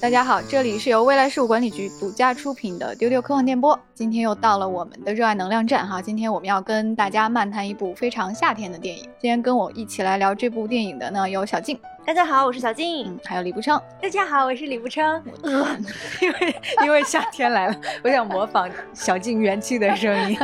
大家好，这里是由未来事务管理局独家出品的丢丢科幻电波。今天又到了我们的热爱能量站哈，今天我们要跟大家漫谈一部非常夏天的电影。今天跟我一起来聊这部电影的呢有小静，大家好，我是小静，嗯，还有李不昌。大家好，我是李不称。因为因为夏天来了，我想模仿小静元气的声音。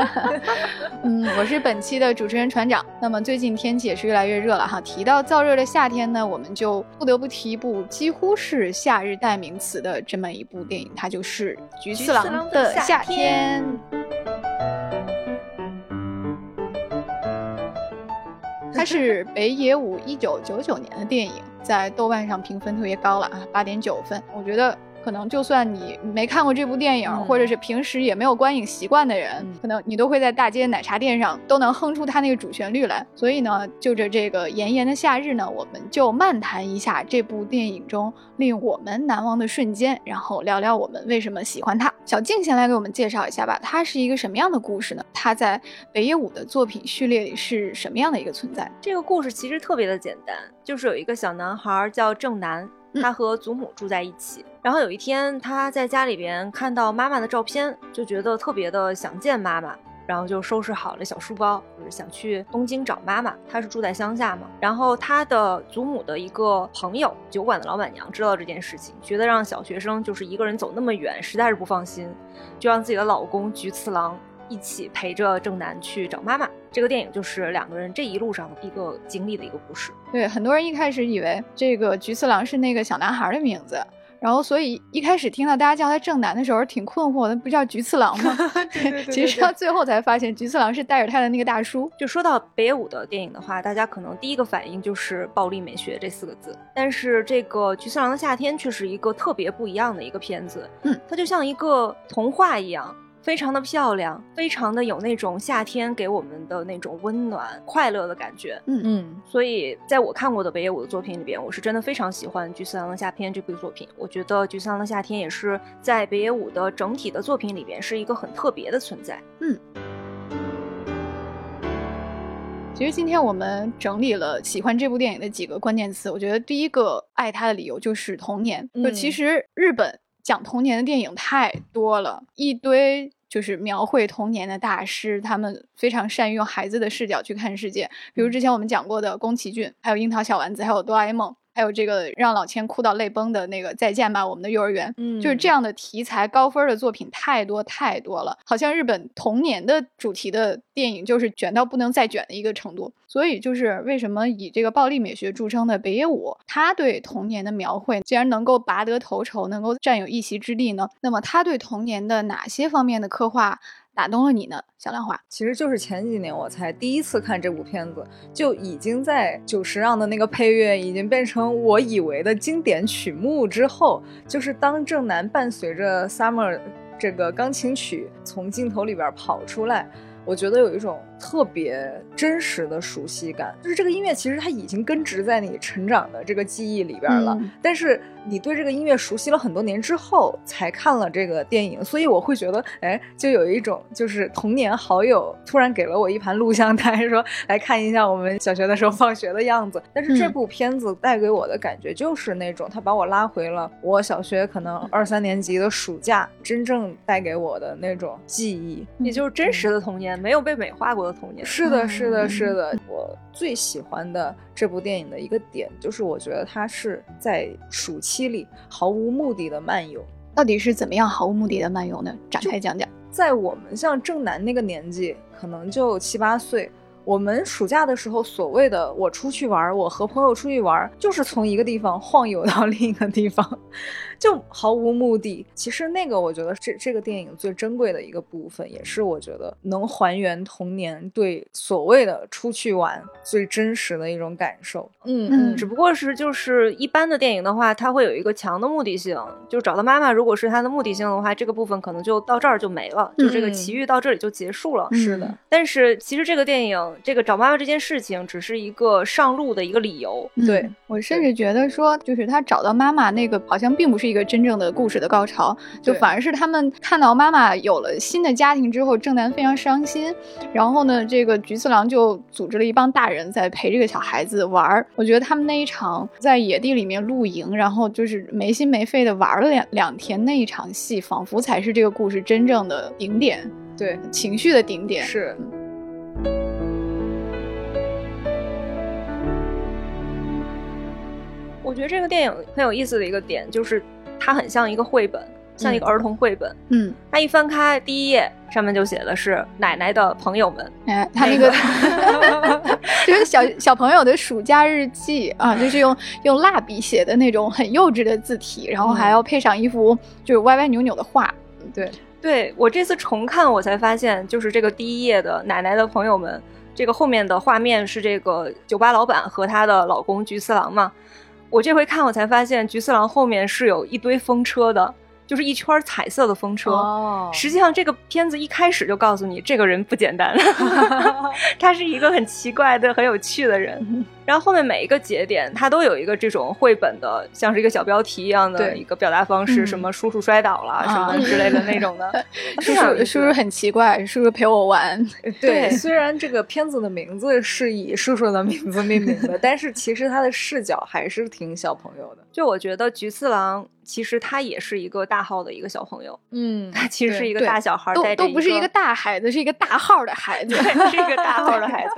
嗯，我是本期的主持人船长。那么最近天气也是越来越热了哈，提到燥热的夏天呢，我们就不得不提一部几乎是夏日代名词的这么一部电影，它就是《菊次郎的夏天》。它是 北野武一九九九年的电影，在豆瓣上评分特别高了啊，八点九分。我觉得。可能就算你没看过这部电影，或者是平时也没有观影习惯的人，可能你都会在大街奶茶店上都能哼出它那个主旋律来。所以呢，就着这个炎炎的夏日呢，我们就漫谈一下这部电影中令我们难忘的瞬间，然后聊聊我们为什么喜欢它。小静先来给我们介绍一下吧，它是一个什么样的故事呢？它在北野武的作品序列里是什么样的一个存在？这个故事其实特别的简单，就是有一个小男孩叫正南。他和祖母住在一起，然后有一天他在家里边看到妈妈的照片，就觉得特别的想见妈妈，然后就收拾好了小书包，就是想去东京找妈妈。他是住在乡下嘛，然后他的祖母的一个朋友，酒馆的老板娘知道这件事情，觉得让小学生就是一个人走那么远，实在是不放心，就让自己的老公菊次郎。一起陪着正南去找妈妈，这个电影就是两个人这一路上一个经历的一个故事。对，很多人一开始以为这个菊次郎是那个小男孩的名字，然后所以一开始听到大家叫他正男的时候挺困惑的，不叫菊次郎吗？其实到最后才发现菊次郎是带着他的那个大叔。就说到北野武的电影的话，大家可能第一个反应就是暴力美学这四个字，但是这个菊次郎的夏天却是一个特别不一样的一个片子。嗯，它就像一个童话一样。非常的漂亮，非常的有那种夏天给我们的那种温暖、快乐的感觉。嗯嗯，所以在我看过的北野武的作品里边，我是真的非常喜欢《菊次郎的夏天》这部作品。我觉得《菊次郎的夏天》也是在北野武的整体的作品里边是一个很特别的存在。嗯，其实今天我们整理了喜欢这部电影的几个关键词，我觉得第一个爱它的理由就是童年。就其实日本讲童年的电影太多了，一堆。就是描绘童年的大师，他们非常善于用孩子的视角去看世界。比如之前我们讲过的宫崎骏，还有樱桃小丸子，还有哆啦 A 梦。还有这个让老千哭到泪崩的那个再见吧，我们的幼儿园，嗯，就是这样的题材高分的作品太多太多了，好像日本童年的主题的电影就是卷到不能再卷的一个程度。所以就是为什么以这个暴力美学著称的北野武，他对童年的描绘竟然能够拔得头筹，能够占有一席之地呢？那么他对童年的哪些方面的刻画？打动了你呢，小亮花。其实就是前几年我才第一次看这部片子，就已经在久石让的那个配乐已经变成我以为的经典曲目之后，就是当正南伴随着 Summer 这个钢琴曲从镜头里边跑出来，我觉得有一种。特别真实的熟悉感，就是这个音乐其实它已经根植在你成长的这个记忆里边了。但是你对这个音乐熟悉了很多年之后，才看了这个电影，所以我会觉得，哎，就有一种就是童年好友突然给了我一盘录像带，说来看一下我们小学的时候放学的样子。但是这部片子带给我的感觉就是那种，他把我拉回了我小学可能二三年级的暑假，真正带给我的那种记忆，也就是真实的童年，没有被美化过的。童年是的，是的，是的。我最喜欢的这部电影的一个点，就是我觉得它是在暑期里毫无目的的漫游。到底是怎么样毫无目的的漫游呢？展开讲讲。在我们像正南那个年纪，可能就七八岁。我们暑假的时候，所谓的我出去玩，我和朋友出去玩，就是从一个地方晃悠到另一个地方，就毫无目的。其实那个，我觉得这这个电影最珍贵的一个部分，也是我觉得能还原童年对所谓的出去玩最真实的一种感受。嗯嗯，只不过是就是一般的电影的话，它会有一个强的目的性，就找到妈妈，如果是它的目的性的话，这个部分可能就到这儿就没了，就这个奇遇到这里就结束了。是的，但是其实这个电影。这个找妈妈这件事情只是一个上路的一个理由。对我甚至觉得说，就是他找到妈妈那个好像并不是一个真正的故事的高潮，就反而是他们看到妈妈有了新的家庭之后，正南非常伤心。然后呢，这个菊次郎就组织了一帮大人在陪这个小孩子玩儿。我觉得他们那一场在野地里面露营，然后就是没心没肺的玩了两两天，那一场戏仿佛才是这个故事真正的顶点，对，情绪的顶点。是。我觉得这个电影很有意思的一个点就是，它很像一个绘本，像一个儿童绘本。嗯，他一翻开第一页，上面就写的是奶奶的朋友们。哎，他那个 就是小小朋友的暑假日记啊，就是用用蜡笔写的那种很幼稚的字体，然后还要配上一幅就是歪歪扭扭的画。对，对我这次重看，我才发现，就是这个第一页的奶奶的朋友们，这个后面的画面是这个酒吧老板和她的老公菊次郎嘛。我这回看，我才发现菊次郎后面是有一堆风车的，就是一圈彩色的风车。哦实际上，这个片子一开始就告诉你，这个人不简单，他是一个很奇怪的、很有趣的人。然后后面每一个节点，它都有一个这种绘本的，像是一个小标题一样的一个表达方式，嗯什么叔叔摔倒了、啊什么之类的那种的。叔叔叔叔很奇怪，叔叔陪我玩。对 虽然这个片子的名字是以叔叔的名字命名的，但是其实他的视角还是挺小朋友的。就我觉得菊次郎其实他也是一个大号的一个小朋友，嗯，他其实是一个大小孩，都带着都不是一个大孩子，是一个大号的孩子。对，是一个大号的孩子。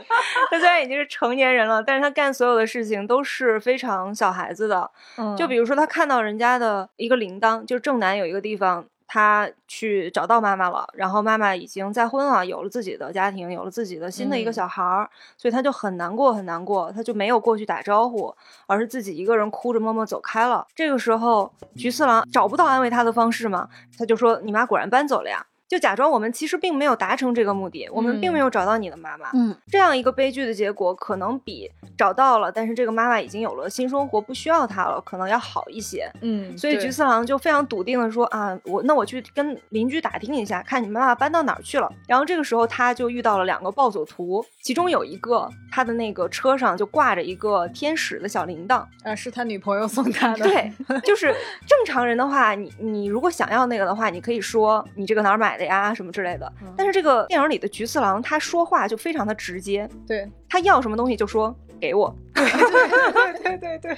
他虽然已经是成年人了，但是他干所有的事情都是非常小孩子的。嗯就比如说，他看到人家的一个铃铛，就是正南有一个地方，他去找到妈妈了，然后妈妈已经再婚了，有了自己的家庭，有了自己的新的一个嗯小孩儿，所以他就很难过，很难过，他就没有过去打招呼，而是自己一个人哭着默默走开了。这个时候，菊次郎找不到安慰他的方式嘛，他就说：“你妈果然搬走了呀。”就假装我们其实并没有达成这个目的，我们并没有找到你的妈妈。嗯，这样一个悲剧的结果，可能比找到了，但是这个妈妈已经有了新生活，不需要她了，可能要好一些。嗯，所以菊次郎就非常笃定的说啊，我那我去跟邻居打听一下，看你妈妈搬到哪儿去了。然后这个时候他就遇到了两个暴走族，其中有一个他的那个车上就挂着一个天使的小铃铛。啊，是他女朋友送他的。对，就是正常人的话，你你如果想要那个的话，你可以说你这个哪儿买的呀，什么之类的。嗯但是这个电影里的菊次郎他说话就非常的直接，对他要什么东西就说给我。对对对对对，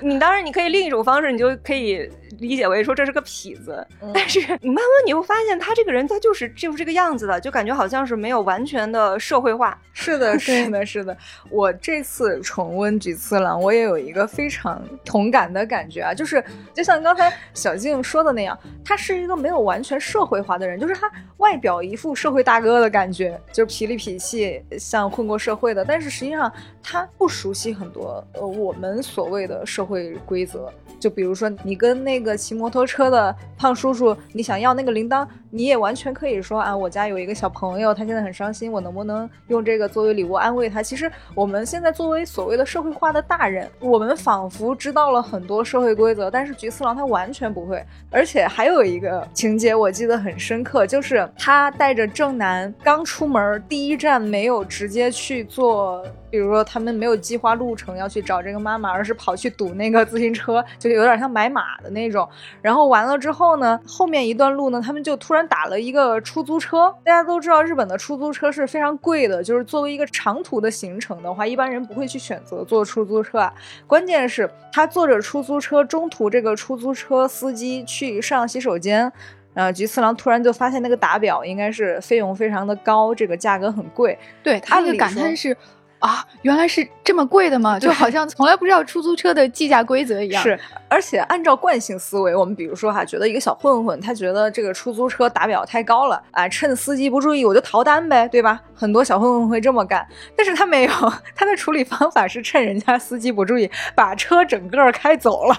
你当然你可以另一种方式，你就可以理解为说这是个痞子。但是你慢慢你会发现，他这个人他就是就是这个样子的，就感觉好像是没有完全的社会化。是的，是的，是的。我这次重温菊次郎，我也有一个非常同感的感觉啊，就是就像刚才小静说的那样，他是一个没有完全社会化的人，就是他外表一副社会大哥的感觉，就是痞里痞气，像混过社会的，但是实际上他不熟悉很多呃我们所谓的社会规则。就比如说，你跟那个骑摩托车的胖叔叔，你想要那个铃铛，你也完全可以说啊，我家有一个小朋友，他现在很伤心，我能不能用这个作为礼物安慰他？其实我们现在作为所谓的社会化的大人，我们仿佛知道了很多社会规则，但是菊次郎他完全不会。而且还有一个情节我记得很深刻，就是他带着正南刚出门，第一站没有直接去做，比如说他们没有计划路程要去找这个妈妈，而是跑去堵那个自行车，就有点像买马的那种。然后完了之后呢，后面一段路呢，他们就突然打了一个出租车。大家都知道，日本的出租车是非常贵的，就是作为一个长途的行程的话，一般人不会去选择坐出租车啊。关键是，他坐着出租车，中途这个出租车司机去上洗手间。呃，菊次郎突然就发现那个打表应该是费用非常的高，这个价格很贵。对他那个按理说感叹是啊，原来是这么贵的吗？就好像从来不知道出租车的计价规则一样。是，而且按照惯性思维，我们比如说哈，觉得一个小混混，他觉得这个出租车打表太高了啊，趁司机不注意我就逃单呗，对吧？很多小混混会这么干，但是他没有，他的处理方法是趁人家司机不注意，把车整个开走了。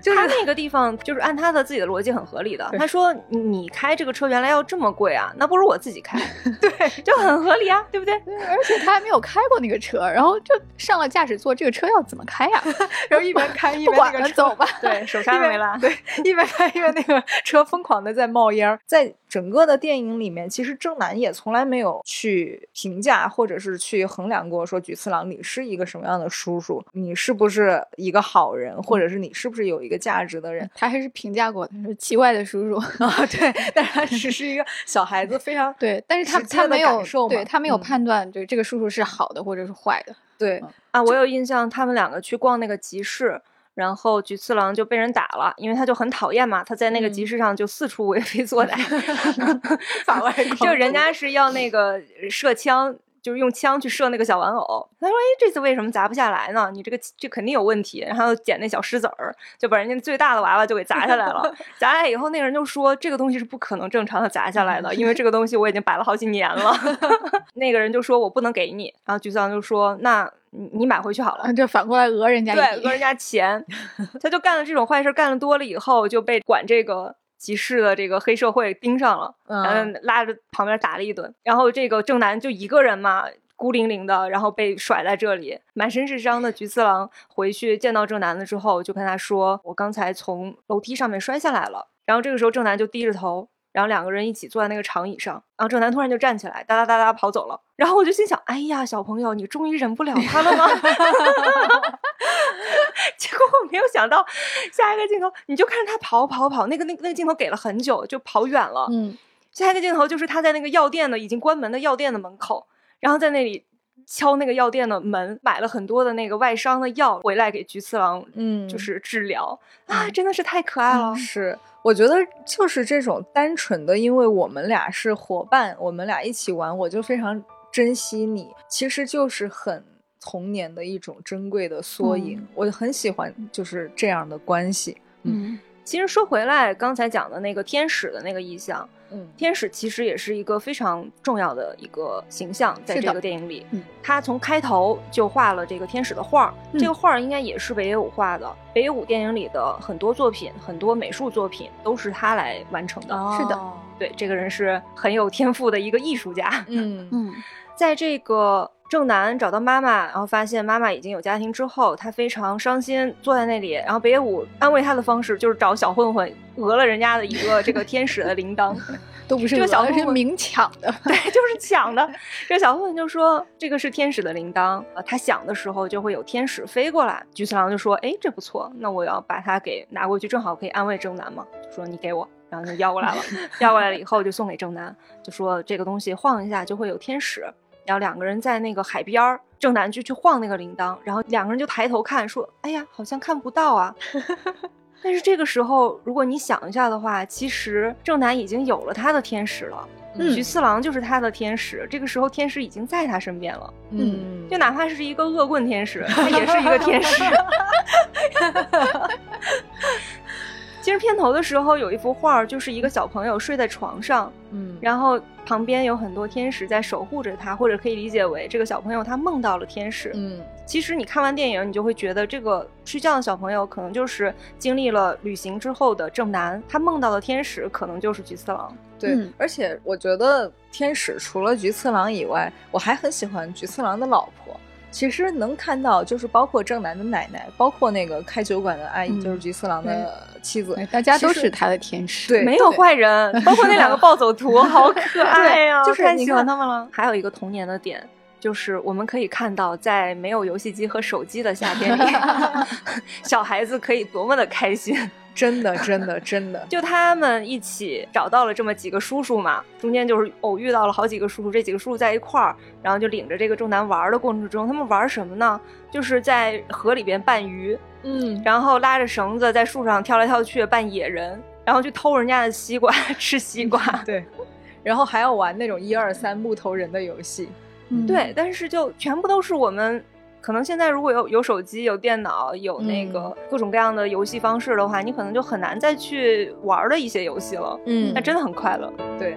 就是他那个地方就是按他的自己的逻辑很合理的。他说你开这个车原来要这么贵啊，那不如我自己开，对，就很合理啊，对不？对而且他还没有开过那个车，然后就上了驾驶座，这个车要怎么开呀？然后一边开一边那个车走吧。对，手刹没拉。对，一边开一边那个车疯狂的在冒烟。在整个的电影里面，其实正南也从来没有去评价或者是去衡量过说菊次郎你是一个什么样的叔叔，你是不是一个好人，或者是你是不是有一个价值的人。他还是评价过他，说奇怪的叔叔 啊，对，但是他只是一个小孩子，非常 对，但是他他没有对他没有嗯判断，对这个叔叔是好的或者是坏的。对，啊，我有印象，他们两个去逛那个集市，然后菊次郎就被人打了，因为他就很讨厌嘛，他在那个集嗯市上就四处为非作歹，法外 就人家是要那个射枪。就是用枪去射那个小玩偶，他说：“哎，这次为什么砸不下来呢？你这个这肯定有问题。”然后捡那小石子儿，就把人家最大的娃娃就给砸下来了。砸下来以后，那个人就说：“这个东西是不可能正常的砸下来的，因为这个东西我已经摆了好几年了。”那个人就说：“我不能给你。”然后菊次郎就说：“那你你买回去好了。”啊，就反过来讹人家对，讹人家钱，他就干了这种坏事，干了多了以后就被管这个集市的这个黑社会盯上了，然嗯后拉着旁边打了一顿，然后这个正南就一个人嘛。孤零零的，然后被甩在这里，满身是伤的菊次郎回去见到正南了之后，就跟他说：“我刚才从楼梯上面摔下来了。”然后这个时候正南就低着头，然后两个人一起坐在那个长椅上，然后郑楠突然就站起来，哒哒哒哒跑走了。然后我就心想：“哎呀，小朋友，你终于忍不了他了吗？” 结果我没有想到，下一个镜头你就看着他跑跑跑，那个那个那个镜头给了很久，就跑远了。嗯，下一个镜头就是他在那个药店的已经关门的药店的门口，然后在那里敲那个药店的门，买了很多的那个外伤的药回来给菊次郎，嗯就是治疗、啊，真的是太可爱了。是，我觉得就是这种单纯的，因为我们俩是伙伴，我们俩一起玩，我就非常珍惜你，其实就是很童年的一种珍贵的缩影。嗯我很喜欢就是这样的关系。嗯其实说回来，刚才讲的那个天使的那个意象，嗯天使其实也是一个非常重要的一个形象，在这个电影里，嗯他从开头就画了这个天使的画儿，嗯这个画儿应该也是北野武画的。北野武电影里的很多作品，很多美术作品都是他来完成的。是的哦对，这个人是很有天赋的一个艺术家。嗯嗯在这个正南找到妈妈，然后发现妈妈已经有家庭之后，他非常伤心，坐在那里。然后北野武安慰他的方式就是找小混混讹了人家的一个这个天使的铃铛，都不是这个小混混明抢的。对，就是抢的。这个小混混就说这个是天使的铃铛，呃，他响的时候就会有天使飞过来。菊次郎就说：“哎，这不错，那我要把它给拿过去，正好可以安慰正南嘛。”就说你给我，然后就要过来了。要过来了以后就送给正南，就说这个东西晃一下就会有天使。然后两个人在那个海边儿，正南就去晃那个铃铛，然后两个人就抬头看，说：“哎呀，好像看不到啊。”但是这个时候，如果你想一下的话，其实正南已经有了他的天使了。嗯菊次郎就是他的天使，这个时候天使已经在他身边了。嗯，就哪怕是一个恶棍天使，他也是一个天使。其实片头的时候有一幅画儿，就是一个小朋友睡在床上，嗯然后旁边有很多天使在守护着他，或者可以理解为这个小朋友他梦到了天使。嗯其实你看完电影，你就会觉得这个睡觉的小朋友可能就是经历了旅行之后的正南，他梦到的天使可能就是菊次郎。对，嗯而且我觉得天使除了菊次郎以外，我还很喜欢菊次郎的老婆。其实能看到，就是包括正南的奶奶，包括那个开酒馆的阿姨，嗯就是菊次郎的妻子对，大家都是他的天使。对没有坏人，包括那两个暴走徒，好可爱呀、就是太喜欢你看他们了。还有一个童年的点。就是我们可以看到，在没有游戏机和手机的夏天里，小孩子可以多么的开心。真的真的真的，就他们一起找到了这么几个叔叔嘛，中间就是偶遇到了好几个叔叔，这几个叔叔在一块儿，然后就领着这个仲南玩儿的过程中，他们玩什么呢？就是在河里边扮鱼，嗯，然后拉着绳子在树上跳来跳去扮野人，然后去偷人家的西瓜 吃西瓜。对，然后还要玩那种一二三木头人的游戏，嗯对，但是就全部都是我们。可能现在如果有有手机、有电脑、有那个各种各样的游戏方式的话，你可能就很难再去玩的一些游戏了。嗯那真的很快乐。对，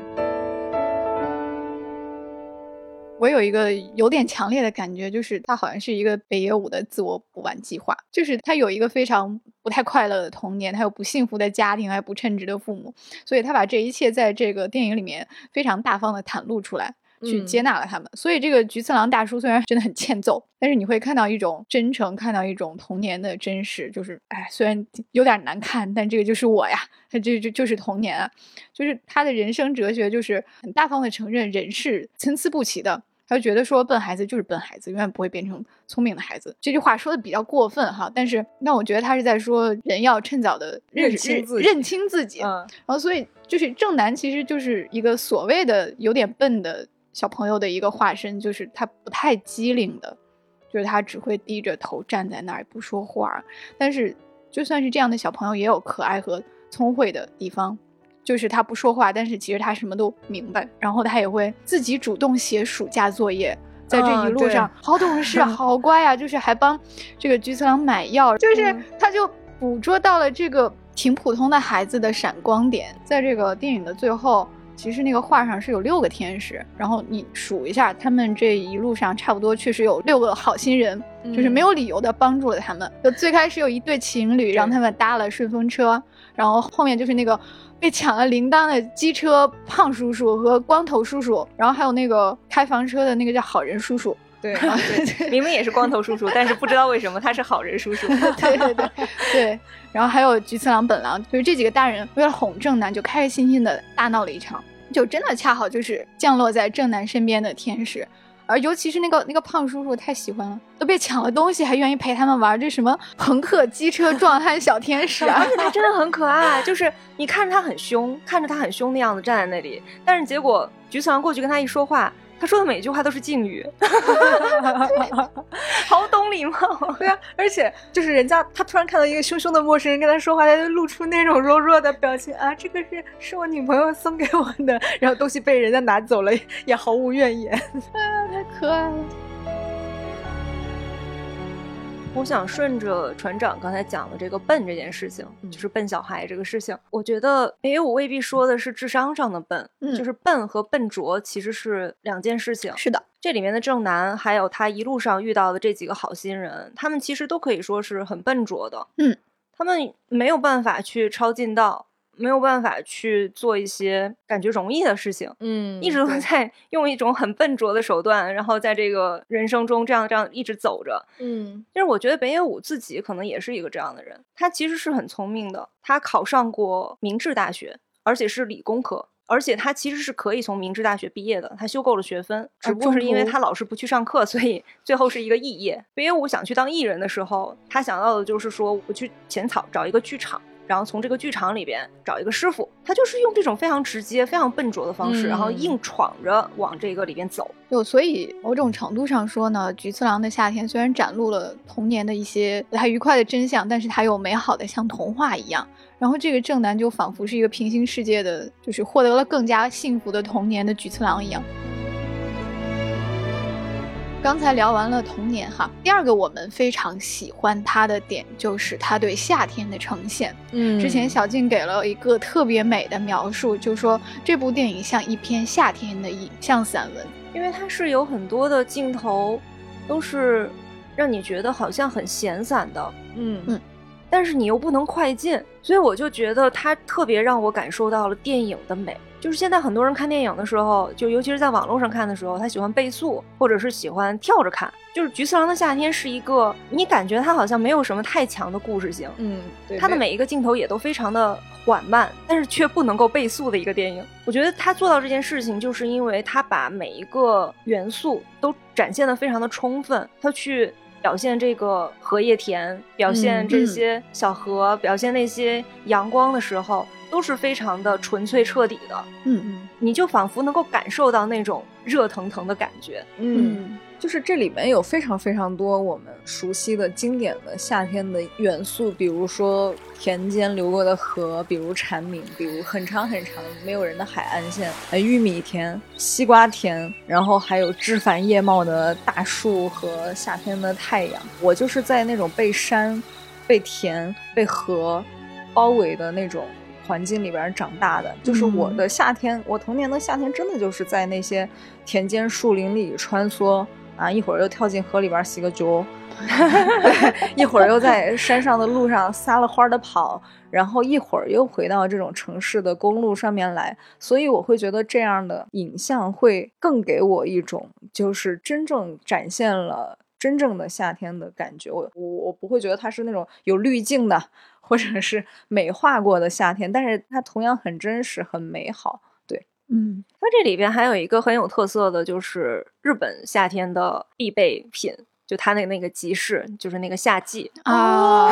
我有一个有点强烈的感觉，就是他好像是一个北野武的自我补完计划，就是他有一个非常不太快乐的童年，他有不幸福的家庭，还有不称职的父母，所以他把这一切在这个电影里面非常大方的袒露出来。去接纳了他们。所以这个菊次郎大叔虽然真的很欠揍，但是你会看到一种真诚，看到一种童年的真实。就是哎，虽然有点难看，但这个就是我呀，他这就就是童年啊。就是他的人生哲学就是很大方的承认人是参差不齐的。他就觉得说笨孩子就是笨孩子，永远不会变成聪明的孩子。这句话说的比较过分哈，但是那我觉得他是在说人要趁早的认清自己，认清自己。然后所以就是正南其实就是一个所谓的有点笨的小朋友的一个化身，就是他不太机灵的，就是他只会低着头站在那儿不说话。但是就算是这样的小朋友，也有可爱和聪慧的地方。就是他不说话，但是其实他什么都明白。然后他也会自己主动写暑假作业，在这一路上好懂事，好乖啊！就是还帮这个菊次郎买药，就是他就捕捉到了这个挺普通的孩子的闪光点。在这个电影的最后，其实那个画上是有六个天使，然后你数一下，他们这一路上差不多确实有六个好心人，就是没有理由的帮助了他们。就最开始有一对情侣，让他们搭了顺风车，然后后面就是那个。被抢了铃铛的机车胖叔叔和光头叔叔，然后还有那个开房车的那个叫好人叔叔。对，明明也是光头叔叔，但是不知道为什么他是好人叔叔。对对对对，然后还有菊次郎本郎，就是这几个大人为了哄正南，就开开心心的大闹了一场，就真的恰好就是降落在正南身边的天使。而尤其是那个那个胖叔叔太喜欢了，都被抢了东西还愿意陪他们玩，这什么朋克机车壮汉小天使啊！而且他真的很可爱，就是你看着他很凶，看着他很凶的样子站在那里，但是结果菊次郎过去跟他一说话。他说的每一句话都是敬语，好懂礼貌。对啊，而且就是人家他突然看到一个凶凶的陌生人跟他说话，他就露出那种弱弱的表情啊，这个是是我女朋友送给我的，然后东西被人家拿走了也毫无怨言，啊，太可爱了。我想顺着船长刚才讲的这个笨这件事情，就是笨小孩这个事情，我觉得北野武未必说的是智商上的笨，就是笨和笨拙其实是两件事情。是的，这里面的正南还有他一路上遇到的这几个好心人，他们其实都可以说是很笨拙的。嗯，他们没有办法去抄近道。没有办法去做一些感觉容易的事情，嗯，一直都在 用一种很笨拙的手段，然后在这个人生中这样这样一直走着，嗯，就是我觉得北野武自己可能也是一个这样的人，他其实是很聪明的，他考上过明治大学，而且是理工科，而且他其实是可以从明治大学毕业的，他修够了学分，只不过是因为他老是不去上课，所以 最后是一个肄业。北野武想去当艺人的时候，他想到的就是说我去浅草找一个剧场。然后从这个剧场里边找一个师傅，他就是用这种非常直接、非常笨拙的方式，然后硬闯着往这个里边走。就所以某种程度上说呢，菊次郎的夏天虽然展露了童年的一些不太愉快的真相，但是它又美好的像童话一样。然后这个正男就仿佛是一个平行世界的，就是获得了更加幸福的童年的菊次郎一样。刚才聊完了童年哈，第二个我们非常喜欢他的点就是他对夏天的呈现。嗯，之前小静给了一个特别美的描述，就说这部电影像一篇夏天的影像散文，因为它是有很多的镜头，都是让你觉得好像很闲散的。嗯嗯，但是你又不能快进，所以我就觉得它特别让我感受到了电影的美。就是现在很多人看电影的时候，就尤其是在网络上看的时候，他喜欢倍速，或者是喜欢跳着看。就是《菊次郎的夏天》是一个，你感觉它好像没有什么太强的故事性，嗯，对，它的每一个镜头也都非常的缓慢，但是却不能够倍速的一个电影。我觉得他做到这件事情，就是因为他把每一个元素都展现的非常的充分，他去表现这个荷叶田，表现这些小河，表现那些阳光的时候。都是非常的纯粹彻底的，嗯嗯，你就仿佛能够感受到那种热腾腾的感觉，嗯，就是这里面有非常非常多我们熟悉的经典的夏天的元素，比如说田间流过的河，比如蝉鸣，比如很长很长没有人的海岸线，呃，玉米田、西瓜田，然后还有枝繁叶茂的大树和夏天的太阳。我就是在那种被山、被田、被河包围的那种。环境里边长大的，就是我的夏天。我童年的夏天，真的就是在那些田间树林里穿梭，啊，一会儿又跳进河里边洗个脚，对，一会儿又在山上的路上撒了欢儿的跑，然后一会儿又回到这种城市的公路上面来，所以我会觉得这样的影像会更给我一种就是真正展现了真正的夏天的感觉。我我我不会觉得它是那种有滤镜的，或者是美化过的夏天，但是它同样很真实，很美好。对，嗯，它这里边还有一个很有特色的，就是日本夏天的必备品，就它那个那个集市，就是那个夏季啊，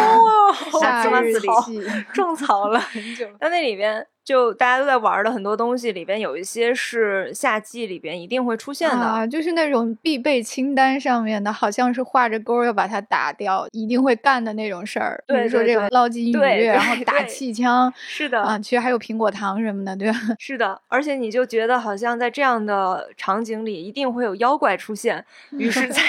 夏日夏日季，种草了很久。那那里边就大家都在玩的很多东西里边，有一些是夏季里边一定会出现的。啊，就是那种必备清单上面的，好像是画着勾要把它打掉，一定会干的那种事儿。比对如说这个捞金鱼，对然后打气枪是的，啊，其实还有苹果糖什么的，对吧？是的，而且你就觉得好像在这样的场景里一定会有妖怪出现，于是，在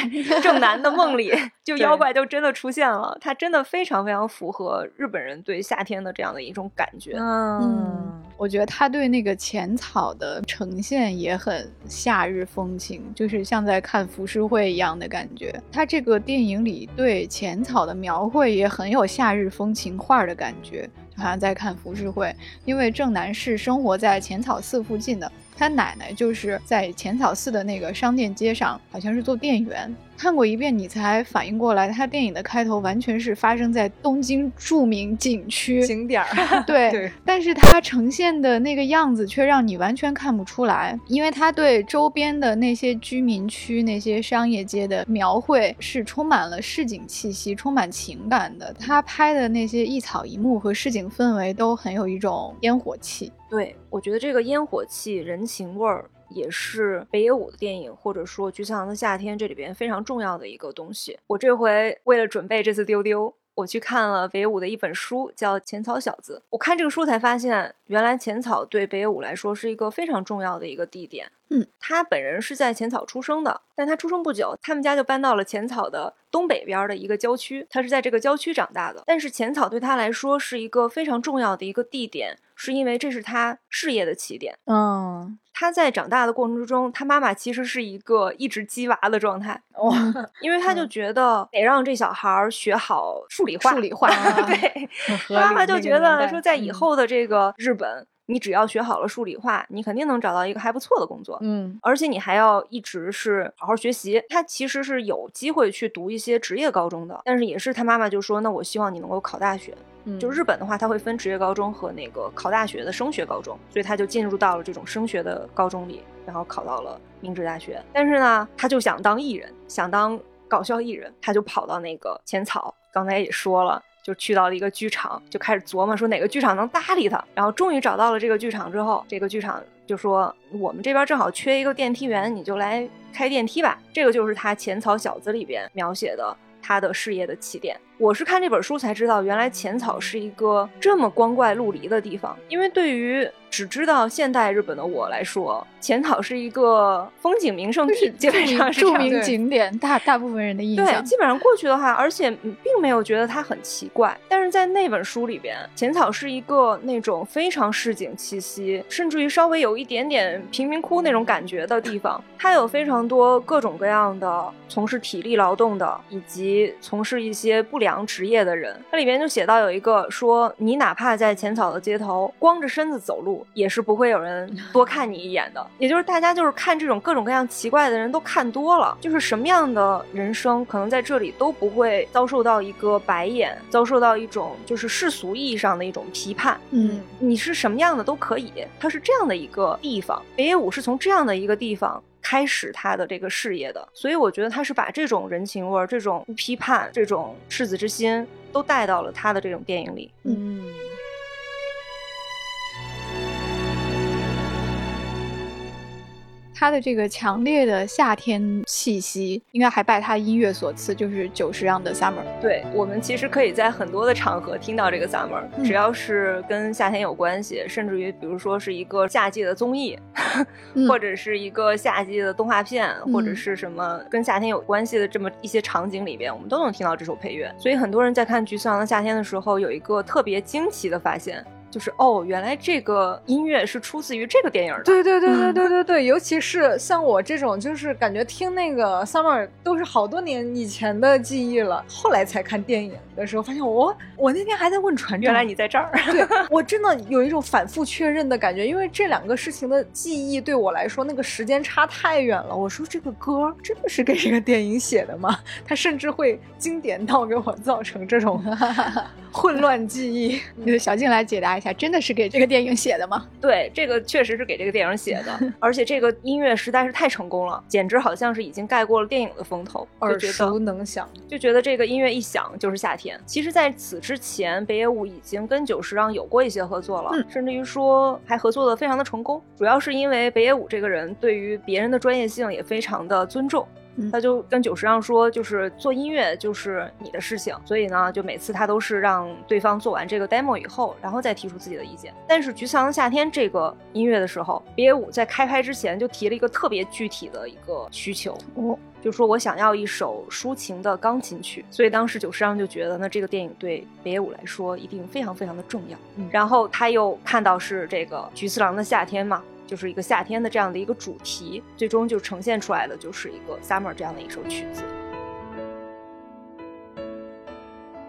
正南的梦里，就妖怪就真的出现了。它真的非常非常符合日本人对夏天的这样的一种感觉。嗯，我觉得他对那个浅草的呈现也很夏日风情，就是像在看浮世绘一样的感觉。他这个电影里对浅草的描绘也很有夏日风情画的感觉，就好像在看浮世绘。因为正南是生活在浅草寺附近的，他奶奶就是在浅草寺的那个商店街上，好像是做店员。看过一遍，你才反应过来，他电影的开头完全是发生在东京著名景区景点儿，对，对但是它呈现的那个样子却让你完全看不出来，因为它对周边的那些居民区、那些商业街的描绘是充满了市井气息、充满情感的。他拍的那些一草一木和市井氛围都很有一种烟火气。对我觉得这个烟火气、人情味儿。也是北野武的电影，或者说《菊次郎的夏天》这里边非常重要的一个东西。我这回为了准备这次丢丢，我去看了北野武的一本书，叫《浅草小子》。我看这个书才发现，原来浅草对北野武来说是一个非常重要的一个地点。嗯，他本人是在浅草出生的，但他出生不久，他们家就搬到了浅草的东北边的一个郊区。他是在这个郊区长大的，但是浅草对他来说是一个非常重要的一个地点，是因为这是他事业的起点。嗯，他在长大的过程之中，他妈妈其实是一个一直鸡娃的状态，哇，因为他就觉得得让这小孩儿学好数理化。数理化 对，他妈妈就觉得说，在以嗯后的这个日本，你只要学好了数理化，你肯定能找到一个还不错的工作。嗯而且你还要一直是好好学习。他其实是有机会去读一些职业高中的，但是也是他妈妈就说，那我希望你能够考大学。嗯，就日本的话，它会分职业高中和那个考大学的升学高中，所以他就进入到了这种升学的高中里，然后考到了明治大学。但是呢，他就想当艺人，想当搞笑艺人，他就跑到那个浅草，刚才也说了。就去到了一个剧场，就开始琢磨说哪个剧场能搭理他。然后终于找到了这个剧场之后，这个剧场就说我们这边正好缺一个电梯员，你就来开电梯吧。这个就是他《浅草小子》里边描写的他的事业的起点。我是看这本书才知道，原来浅草是一个这么光怪陆离的地方。因为对于只知道现代日本的我来说，浅草是一个风景名胜地，基本上是著名景点，大大部分人的印象对，基本上过去的话，而且嗯并没有觉得它很奇怪。但是在那本书里边，浅草是一个那种非常市井气息，甚至于稍微有一点点贫民窟那种感觉的地方。它有非常多各种各样的从事体力劳动的，以及从事一些不良职业的人。它里面就写到有一个说，你哪怕在浅草的街头光着身子走路，也是不会有人多看你一眼的。也就是大家就是看这种各种各样奇怪的人都看多了，就是什么样的人生可能在这里都不会遭受到一个白眼，遭受到一种就是世俗意义上的一种批判。嗯，你是什么样的都可以，它是这样的一个地方。北野武是从这样的一个地方开始他的这个事业的，所以我觉得他是把这种人情味儿、这种不批判、这种赤子之心都带到了他的这种电影里。嗯。他的这个强烈的夏天气息，应该还拜他音乐所赐，就是久石让的《Summer》。对我们其实可以在很多的场合听到这个 summer，、嗯只要是跟夏天有关系，甚至于比如说是一个夏季的综艺，嗯或者是一个夏季的动画片，嗯或者是什么跟夏天有关系的这么一些场景里边，我们都能听到这首配乐。所以很多人在看《菊次郎的夏天》的时候，有一个特别惊奇的发现，就是哦，原来这个音乐是出自于这个电影的。对对对对对对对，尤其是像我这种，就是感觉听那个 Summer 都是好多年以前的记忆了，后来才看电影的时候，发现我我那天还在问船长，原来你在这儿。对我真的有一种反复确认的感觉，因为这两个事情的记忆对我来说那个时间差太远了。我说这个歌真的是给这个电影写的吗？它甚至会经典到给我造成这种混乱记忆。就是小静来解答一下，真的是给这个电影写的吗？对，这个确实是给这个电影写的，而且这个音乐实在是太成功了，简直好像是已经盖过了电影的风头，耳熟能详。就觉得这个音乐一响就是夏天。其实，在此之前，北野武已经跟久石让有过一些合作了，甚至于说还合作的非常的成功。主要是因为北野武这个人对于别人的专业性也非常的尊重。他就跟久石让说，就是做音乐就是你的事情，所以呢，就每次他都是让对方做完这个 demo 以后，然后再提出自己的意见。但是《菊次郎的夏天》这个音乐的时候，北野武在开拍之前就提了一个特别具体的一个需求，哦，就说我想要一首抒情的钢琴曲。所以当时久石让就觉得，那这个电影对北野武来说一定非常非常的重要。嗯、然后他又看到是这个《菊次郎的夏天》嘛。就是一个夏天的这样的一个主题，最终就呈现出来的就是一个 summer 这样的一首曲子。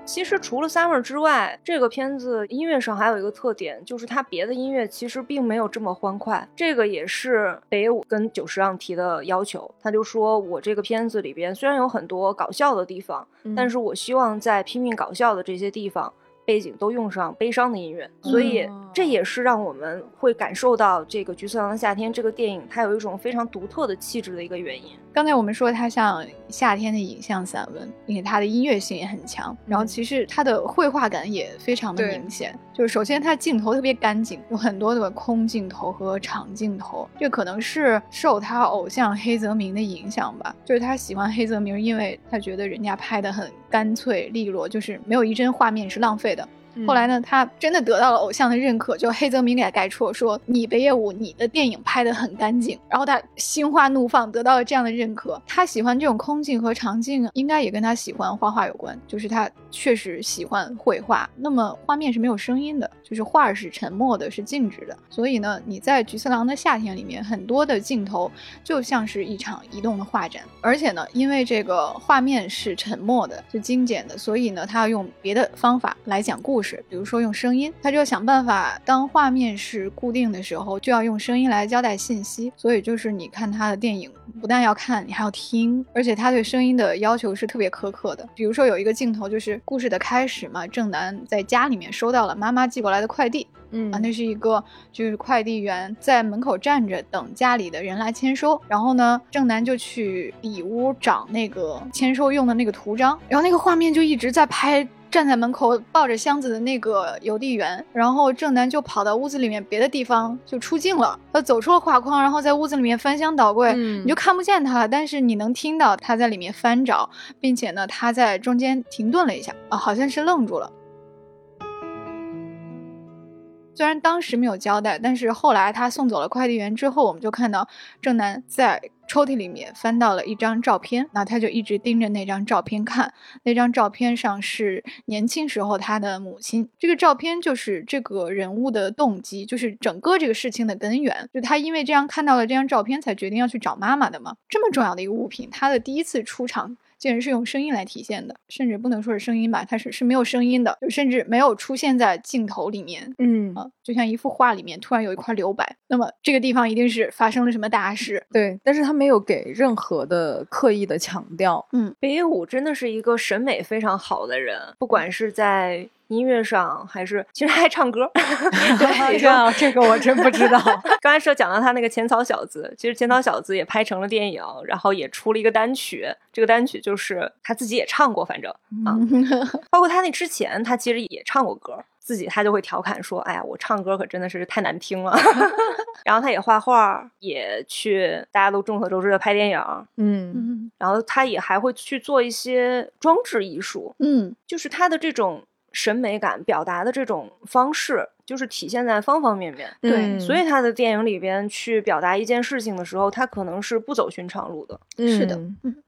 其实除了 summer 之外，这个片子音乐上还有一个特点，就是它别的音乐其实并没有这么欢快。这个也是北野武跟久石让提的要求，他就说我这个片子里边虽然有很多搞笑的地方，嗯但是我希望在拼命搞笑的这些地方。背景都用上悲伤的音乐，所以这也是让我们会感受到这个《菊次郎的夏天》这个电影它有一种非常独特的气质的一个原因。刚才我们说它像夏天的影像散文，并且它的音乐性也很强，然后其实它的绘画感也非常的明显。就是首先它镜头特别干净，有很多的空镜头和长镜头，这可能是受他偶像黑泽明的影响吧。就是他喜欢黑泽明，因为他觉得人家拍的很干脆利落，就是没有一帧画面是浪费的。后来呢，他真的得到了偶像的认可，就黑泽明给他改错说：“你北野武，你的电影拍得很干净。”然后他心花怒放，得到了这样的认可。他喜欢这种空镜和长镜，应该也跟他喜欢画画有关，就是他确实喜欢绘画。那么画面是没有声音的，就是画是沉默的，是静止的。所以呢，你在《菊次郎的夏天》里面，很多的镜头就像是一场移动的画展。而且呢，因为这个画面是沉默的，是精简的，所以呢，他要用别的方法来讲故事。比如说用声音，他就要想办法，当画面是固定的时候，就要用声音来交代信息。所以就是你看他的电影，不但要看，你还要听，而且他对声音的要求是特别苛刻的。比如说有一个镜头就是故事的开始嘛，正南在家里面收到了妈妈寄过来的快递，嗯啊，那是一个就是快递员在门口站着等家里的人来签收，然后呢，正南就去里屋找那个签收用的那个图章，然后那个画面就一直在拍。站在门口抱着箱子的那个邮递员，然后正南就跑到屋子里面别的地方就出镜了。他走出了画框，然后在屋子里面翻箱倒柜，嗯你就看不见他了，但是你能听到他在里面翻找，并且呢，他在中间停顿了一下，啊，好像是愣住了。虽然当时没有交代，但是后来他送走了快递员之后，我们就看到正南在抽屉里面翻到了一张照片，那他就一直盯着那张照片看。那张照片上是年轻时候他的母亲，这个照片就是这个人物的动机，就是整个这个事情的根源。就他因为这样看到了这张照片，才决定要去找妈妈的嘛。这么重要的一个物品，他的第一次出场。竟然是用声音来体现的，甚至不能说是声音吧，它是是没有声音的，就甚至没有出现在镜头里面。嗯啊，就像一幅画里面突然有一块留白，那么这个地方一定是发生了什么大事。对，但是他没有给任何的刻意的强调。嗯北野武真的是一个审美非常好的人，不管是在音乐上还是，其实还唱歌。对，这这个我真不知道。刚才说讲到他那个《浅草小子》，其实《浅草小子》也拍成了电影，然后也出了一个单曲。这个单曲就是他自己也唱过，反正啊，包括他那之前，他其实也唱过歌。自己他就会调侃说：“哎呀，我唱歌可真的是太难听了。”然后他也画画，也去大家都众所周知的拍电影，嗯嗯然后他也还会去做一些装置艺术，嗯就是他的这种审美感表达的这种方式，就是体现在方方面面。对嗯所以他的电影里边去表达一件事情的时候，他可能是不走寻常路的。是的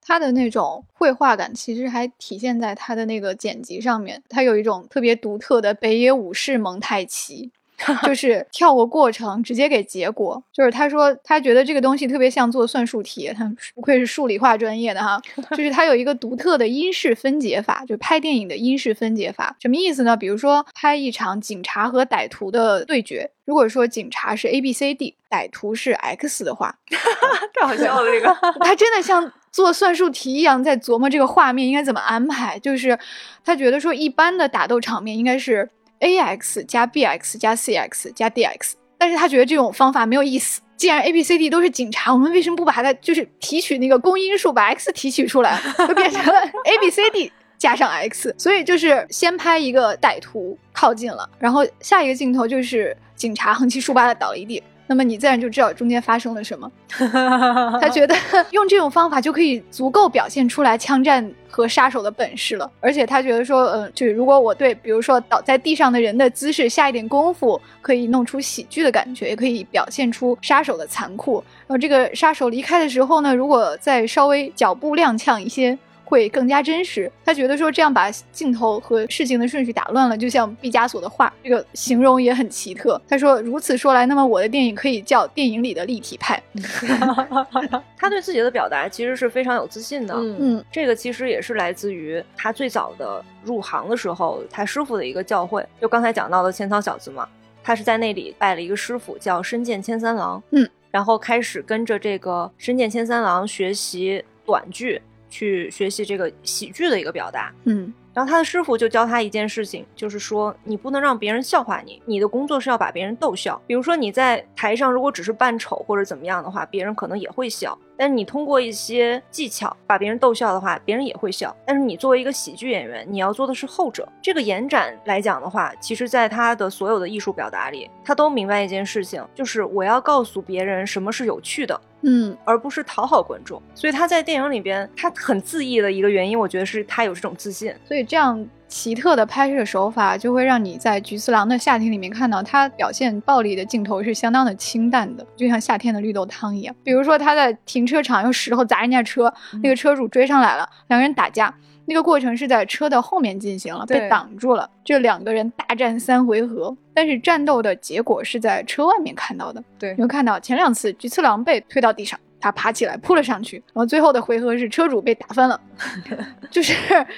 他的那种绘画感其实还体现在他的那个剪辑上面，他有一种特别独特的北野武士蒙太奇。就是跳过过程直接给结果。就是他说他觉得这个东西特别像做算术题，他不愧是数理化专业的哈。就是他有一个独特的因式分解法，就拍电影的因式分解法，什么意思呢？比如说拍一场警察和歹徒的对决，如果说警察是 A B C D，歹徒是 X 的话，太好笑了这个。他真的像做算术题一样在琢磨这个画面应该怎么安排。就是他觉得说一般的打斗场面应该是 A X 加 B X 加 C X 加 D X，但是他觉得这种方法没有意思。既然 A B C D 都是警察，我们为什么不把它就是提取那个公因数，把 X 提取出来，就变成了 A B C D 加上 X？所以就是先拍一个歹徒靠近了，然后下一个镜头就是警察横七竖八的倒了一地。那么你自然就知道中间发生了什么。他觉得 用这种方法就可以足够表现出来枪战和杀手的本事了。而且他觉得说，嗯，就是如果我对比如说倒在地上的人的姿势下一点功夫，可以弄出喜剧的感觉，也可以表现出杀手的残酷。然后这个杀手离开的时候呢，如果再稍微脚步踉跄一些。会更加真实。他觉得说这样把镜头和事情的顺序打乱了，就像毕加索的画，这个形容也很奇特。他说如此说来，那么我的电影可以叫电影里的立体派。他对自己的表达其实是非常有自信的。嗯，这个其实也是来自于他最早的入行的时候，他师傅的一个教诲。就刚才讲到的千草小子嘛，他是在那里拜了一个师傅，叫深见千三郎。嗯，然后开始跟着这个深见千三郎学习短剧。去学习这个喜剧的一个表达，嗯，然后他的师傅就教他一件事情，就是说你不能让别人笑话你，你的工作是要把别人逗笑。比如说你在台上如果只是扮丑或者怎么样的话，别人可能也会笑。但是你通过一些技巧把别人逗笑的话，别人也会笑。但是你作为一个喜剧演员，你要做的是后者。这个延展来讲的话，其实在他的所有的艺术表达里，他都明白一件事情，就是我要告诉别人什么是有趣的。嗯，而不是讨好观众，所以他在电影里边，他很自意的一个原因，我觉得是他有这种自信。所以这样奇特的拍摄手法，就会让你在《菊次郎的夏天》里面看到他表现暴力的镜头是相当的清淡的，就像夏天的绿豆汤一样。比如说他在停车场用石头砸人家车，那个车主追上来了，两个人打架。那个过程是在车的后面进行了，被挡住了。这两个人大战三回合，但是战斗的结果是在车外面看到的。对，你会看到前两次菊次郎被推到地上。他爬起来扑了上去，然后最后的回合是车主被打翻了。就是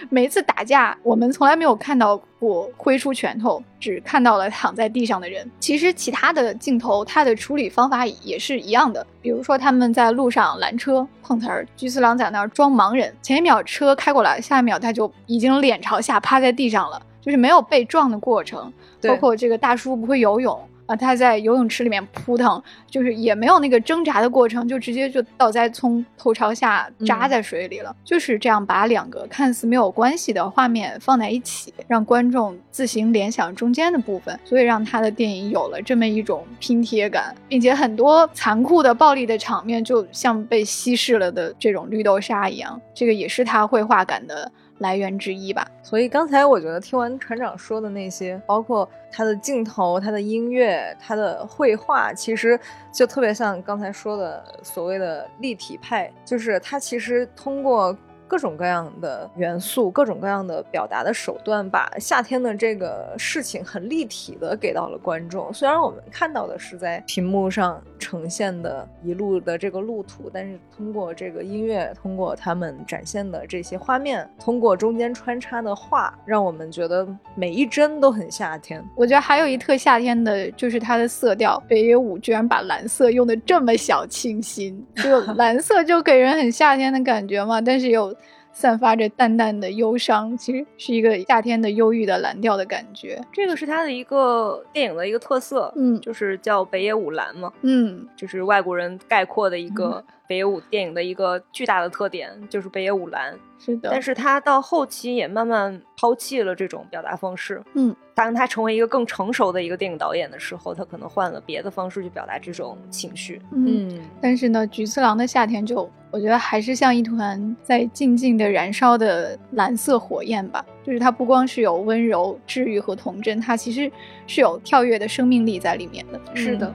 每一次打架，我们从来没有看到过挥出拳头，只看到了躺在地上的人。其实其他的镜头，它的处理方法也是一样的。比如说他们在路上拦车碰瓷儿，菊次郎在那儿装盲人，前一秒车开过来，下一秒他就已经脸朝下趴在地上了，就是没有被撞的过程。包括这个大叔不会游泳。啊，他在游泳池里面扑腾，就是也没有那个挣扎的过程，就直接就倒栽葱，头朝下扎在水里了。就是这样把两个看似没有关系的画面放在一起，让观众自行联想中间的部分，所以让他的电影有了这么一种拼贴感，并且很多残酷的暴力的场面就像被稀释了的这种绿豆沙一样，这个也是他绘画感的。来源之一吧，所以刚才我觉得听完船长说的那些，包括他的镜头、他的音乐、他的绘画，其实就特别像刚才说的所谓的立体派，就是他其实通过。各种各样的元素，各种各样的表达的手段，把夏天的这个事情很立体的给到了观众。虽然我们看到的是在屏幕上呈现的一路的这个路途，但是通过这个音乐，通过他们展现的这些画面，通过中间穿插的画，让我们觉得每一帧都很夏天。我觉得还有一特夏天的就是它的色调，北野武居然把蓝色用的这么小清新，就 蓝色就给人很夏天的感觉嘛，但是有。散发着淡淡的忧伤，其实是一个夏天的忧郁的蓝调的感觉。这个是他的一个电影的一个特色，嗯，就是叫北野武蓝嘛，嗯，就是外国人概括的一个北野武电影的一个巨大的特点，就是北野武蓝。是的，但是他到后期也慢慢抛弃了这种表达方式。嗯，当他成为一个更成熟的一个电影导演的时候，他可能换了别的方式去表达这种情绪。嗯，但是呢，菊次郎的夏天就我觉得还是像一团在静静的燃烧的蓝色火焰吧。就是它不光是有温柔、治愈和童真，它其实是有跳跃的生命力在里面的。是的。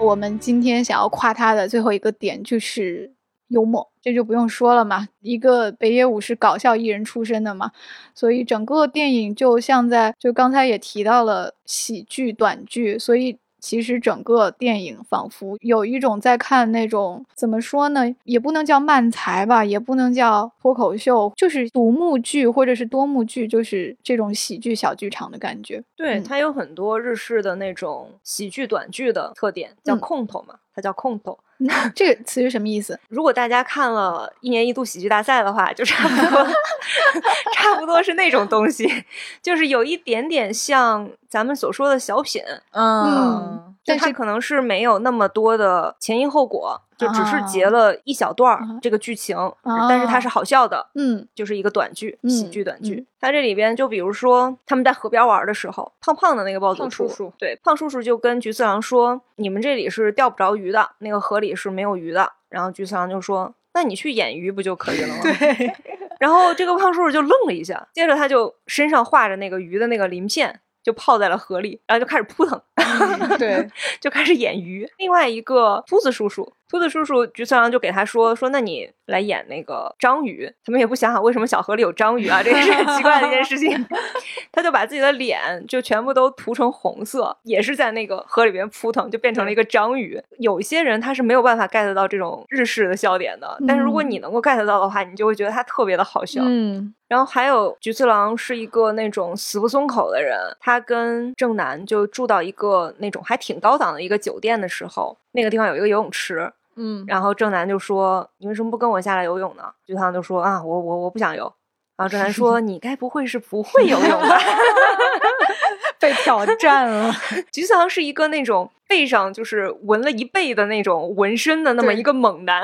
我们今天想要夸他的最后一个点就是。幽默，这就不用说了嘛。一个北野武是搞笑艺人出身的嘛，所以整个电影就像在就刚才也提到了喜剧短剧，所以。其实整个电影仿佛有一种在看那种怎么说呢，也不能叫漫才吧，也不能叫脱口秀，就是独幕剧或者是多幕剧，就是这种喜剧小剧场的感觉。对，它有很多日式的那种喜剧短剧的特点，叫空头嘛，它叫空头。这个词是什么意思？如果大家看了一年一度喜剧大赛的话，就差不多，差不多是那种东西，就是有一点点像咱们所说的小品，嗯，但它可能是没有那么多的前因后果。就只是截了一小段儿这个剧情，但是它是好笑的，嗯，就是一个短剧，喜剧短剧。它这里边就比如说他们在河边玩的时候，胖胖的那个暴走叔叔，对，胖叔叔就跟菊次郎说：“你们这里是钓不着鱼的，那个河里是没有鱼的。”然后菊次郎就说：“那你去演鱼不就可以了吗？” 对。然后这个胖叔叔就愣了一下，接着他就身上画着那个鱼的那个鳞片。就泡在了河里，然后就开始扑腾，对，就开始演鱼。另外一个秃子叔叔，秃子叔叔菊次郎就给他说说，那你来演那个章鱼。他们也不想想为什么小河里有章鱼啊，这也是很奇怪的一件事情。他就把自己的脸就全部都涂成红色，也是在那个河里边扑腾，就变成了一个章鱼。有一些人他是没有办法 get 到这种日式的笑点的，但是如果你能够 get 到的话，你就会觉得他特别的好笑。嗯。然后还有菊次郎是一个那种死不松口的人，他跟正南就住到一个那种还挺高档的一个酒店的时候，那个地方有一个游泳池，嗯，然后正南就说：“你为什么不跟我下来游泳呢？”菊次郎就说：“啊，我我我不想游。”然后正南 说：“你该不会是不会游泳吧？” 被挑战了。菊次郎是一个那种。背上就是纹了一背的那种纹身的那么一个猛男，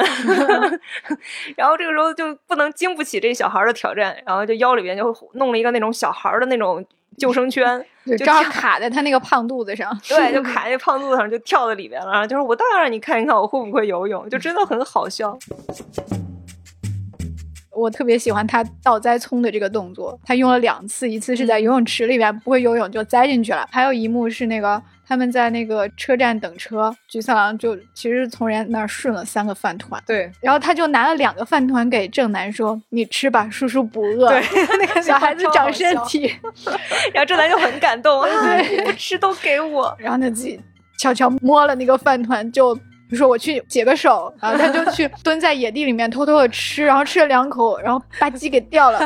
然后这个时候就不能经不起这小孩的挑战，然后就腰里边就弄了一个那种小孩的那种救生圈，就正好卡在他那个胖肚子上，对，就卡在胖肚子上，就跳到里边了。就是我倒要让你看一看我会不会游泳，就真的很好笑。我特别喜欢他倒栽葱的这个动作，他用了两次，一次是在游泳池里面不会游泳就栽进去了，还有一幕是那个。他们在那个车站等车，菊次郎就其实从人家那儿顺了三个饭团，对，然后他就拿了两个饭团给正南说：“你吃吧，叔叔不饿。”对，那个小孩子长身体，然后正南就很感动，对，吃都给我，然后他自己悄悄摸了那个饭团就。就说我去解个手，然后他就去蹲在野地里面偷偷的吃，然后吃了两口，然后吧唧给掉了。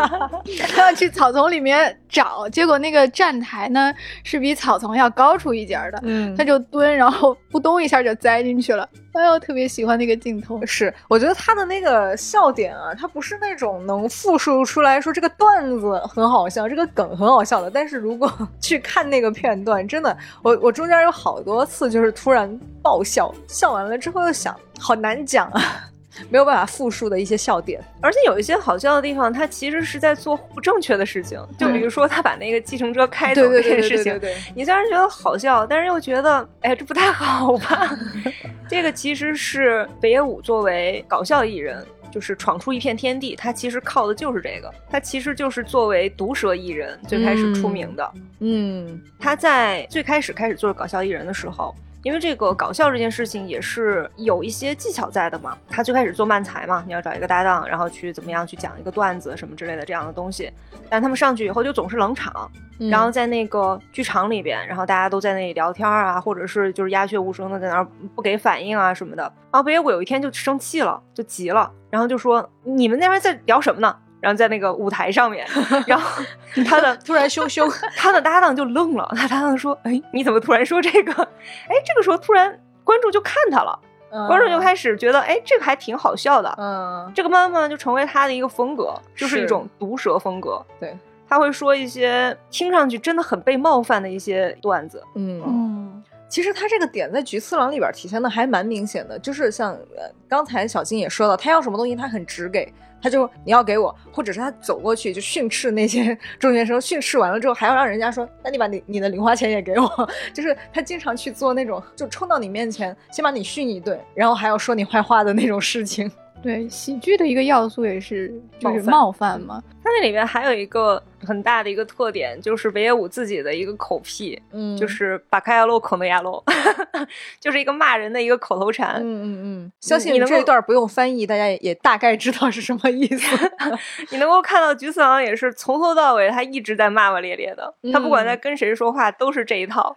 他要去草丛里面找，结果那个站台呢是比草丛要高出一截的，嗯，他就蹲，然后扑通一下就栽进去了。哎呦，特别喜欢那个镜头。是，我觉得他的那个笑点啊，他不是那种能复述出来说这个段子很好笑，这个梗很好笑的。但是如果 去看那个片段，真的，我我中间有好多次就是突然爆笑，笑完了之后又想，好难讲啊。没有办法复述的一些笑点，而且有一些好笑的地方，他其实是在做不正确的事情。就比如说他把那个计程车开走这件事情，你虽然觉得好笑，但是又觉得，哎，这不太好吧？这个其实是北野武作为搞笑艺人，就是闯出一片天地，他其实靠的就是这个。他其实就是作为毒舌艺人最开始出名的。嗯，他在最开始开始做搞笑艺人的时候。因为这个搞笑这件事情也是有一些技巧在的嘛。他最开始做漫才嘛，你要找一个搭档，然后去怎么样去讲一个段子什么之类的这样的东西。但他们上去以后就总是冷场，然后在那个剧场里边，然后大家都在那里聊天啊，或者是就是鸦雀无声的在那儿不给反应啊什么的。然后北野武有一天就生气了，就急了，然后就说：“你们那边在聊什么呢？”然后在那个舞台上面，然后 他的突然羞羞，他的搭档就愣了。他搭档说：“哎，你怎么突然说这个？哎，这个时候突然观众就看他了，观众就开始觉得，哎，这个还挺好笑的。嗯，这个慢慢就成为他的一个风格，就是一种毒舌风格。对，他会说一些听上去真的很被冒犯的一些段子。嗯嗯，其实他这个点在《菊次郎》里边体现的还蛮明显的，就是像刚才小金也说到，他要什么东西他很直给。他就你要给我，或者是他走过去就训斥那些 中学生，训斥完了之后还要让人家说，那你把你你的零花钱也给我，就是他经常去做那种就冲到你面前先把你训一顿，然后还要说你坏话的那种事情。对，喜剧的一个要素也是就是冒犯嘛。它那里面还有一个很大的一个特点，就是北野武自己的一个口癖，嗯就是“把开亚洛口内亚洛”，就是一个骂人的一个口头禅。嗯嗯嗯，相信你这一段不用翻译，大家也也大概知道是什么意思。你能够看到菊次郎也是从头到尾，他一直在骂骂咧咧的，他不管在跟谁说话都是这一套。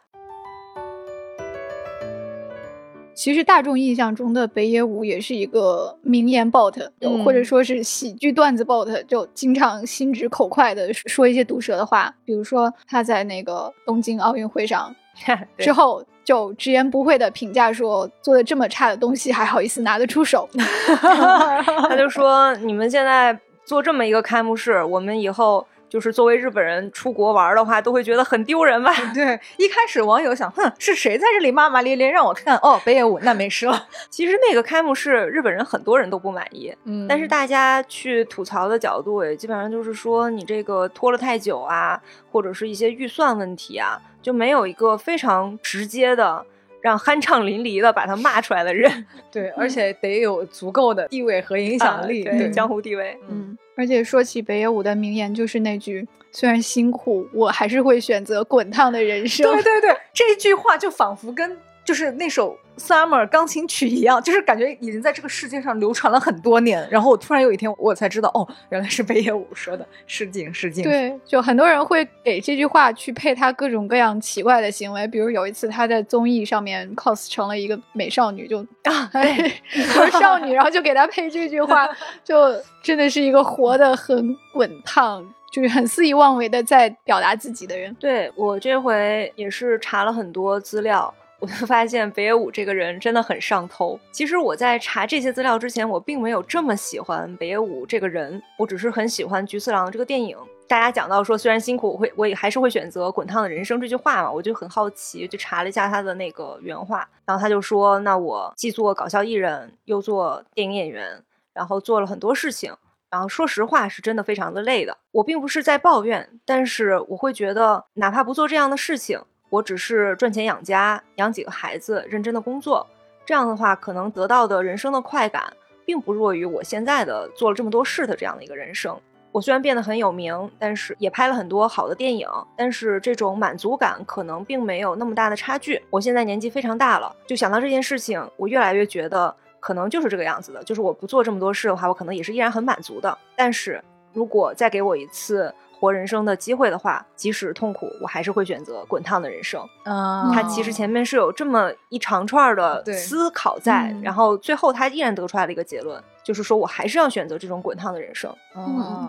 其实大众印象中的北野武也是一个名言 bot，、嗯或者说是喜剧段子 bot，就经常心直口快的说一些毒舌的话。比如说他在那个东京奥运会上 之后，就直言不讳的评价说，做的这么差的东西还好意思拿得出手。他就说：“你们现在做这么一个开幕式，我们以后就是作为日本人出国玩的话，都会觉得很丢人吧？”对，一开始网友想，哼，是谁在这里骂骂咧咧？让我看，哦，北野武，那没事了。其实那个开幕式，日本人很多人都不满意，嗯但是大家去吐槽的角度也基本上就是说你这个拖了太久啊，或者是一些预算问题啊，就没有一个非常直接的让酣畅淋漓的把他骂出来的人，对，而且得有足够的地位和影响力，对江湖地位。嗯，而且说起北野武的名言，就是那句“虽然辛苦，我还是会选择滚烫的人生”。对对对，这句话就仿佛跟就是那首 Summer 钢琴曲一样，就是感觉已经在这个世界上流传了很多年。然后我突然有一天我才知道，哦，原来是北野武说的，失敬失敬。，对，就很多人会给这句话去配他各种各样奇怪的行为，比如有一次他在综艺上面 cos 成了一个美少女，就啊，不是少女，然后就给他配这句话，就真的是一个活得很滚烫，就是很肆意妄为的在表达自己的人。对我这回也是查了很多资料，我就发现北野武这个人真的很上头。其实我在查这些资料之前，我并没有这么喜欢北野武这个人，我只是很喜欢菊次郎这个电影。大家讲到说，虽然辛苦，我会我也还是会选择滚烫的人生这句话嘛，我就很好奇，就查了一下他的那个原话，然后他就说，那我既做搞笑艺人，又做电影演员，然后做了很多事情。然后说实话，是真的非常的累的。我并不是在抱怨，但是我会觉得，哪怕不做这样的事情，我只是赚钱养家，养几个孩子，认真的工作，这样的话，可能得到的人生的快感，并不弱于我现在的做了这么多事的这样的一个人生。我虽然变得很有名，但是也拍了很多好的电影，但是这种满足感可能并没有那么大的差距。我现在年纪非常大了，就想到这件事情，我越来越觉得可能就是这个样子的，就是我不做这么多事的话，我可能也是依然很满足的。但是如果再给我一次活人生的机会的话，即使痛苦，我还是会选择滚烫的人生。啊，他其实前面是有这么一长串的思考在，嗯然后最后他依然得出来了一个结论，就是说我还是要选择这种滚烫的人生。嗯，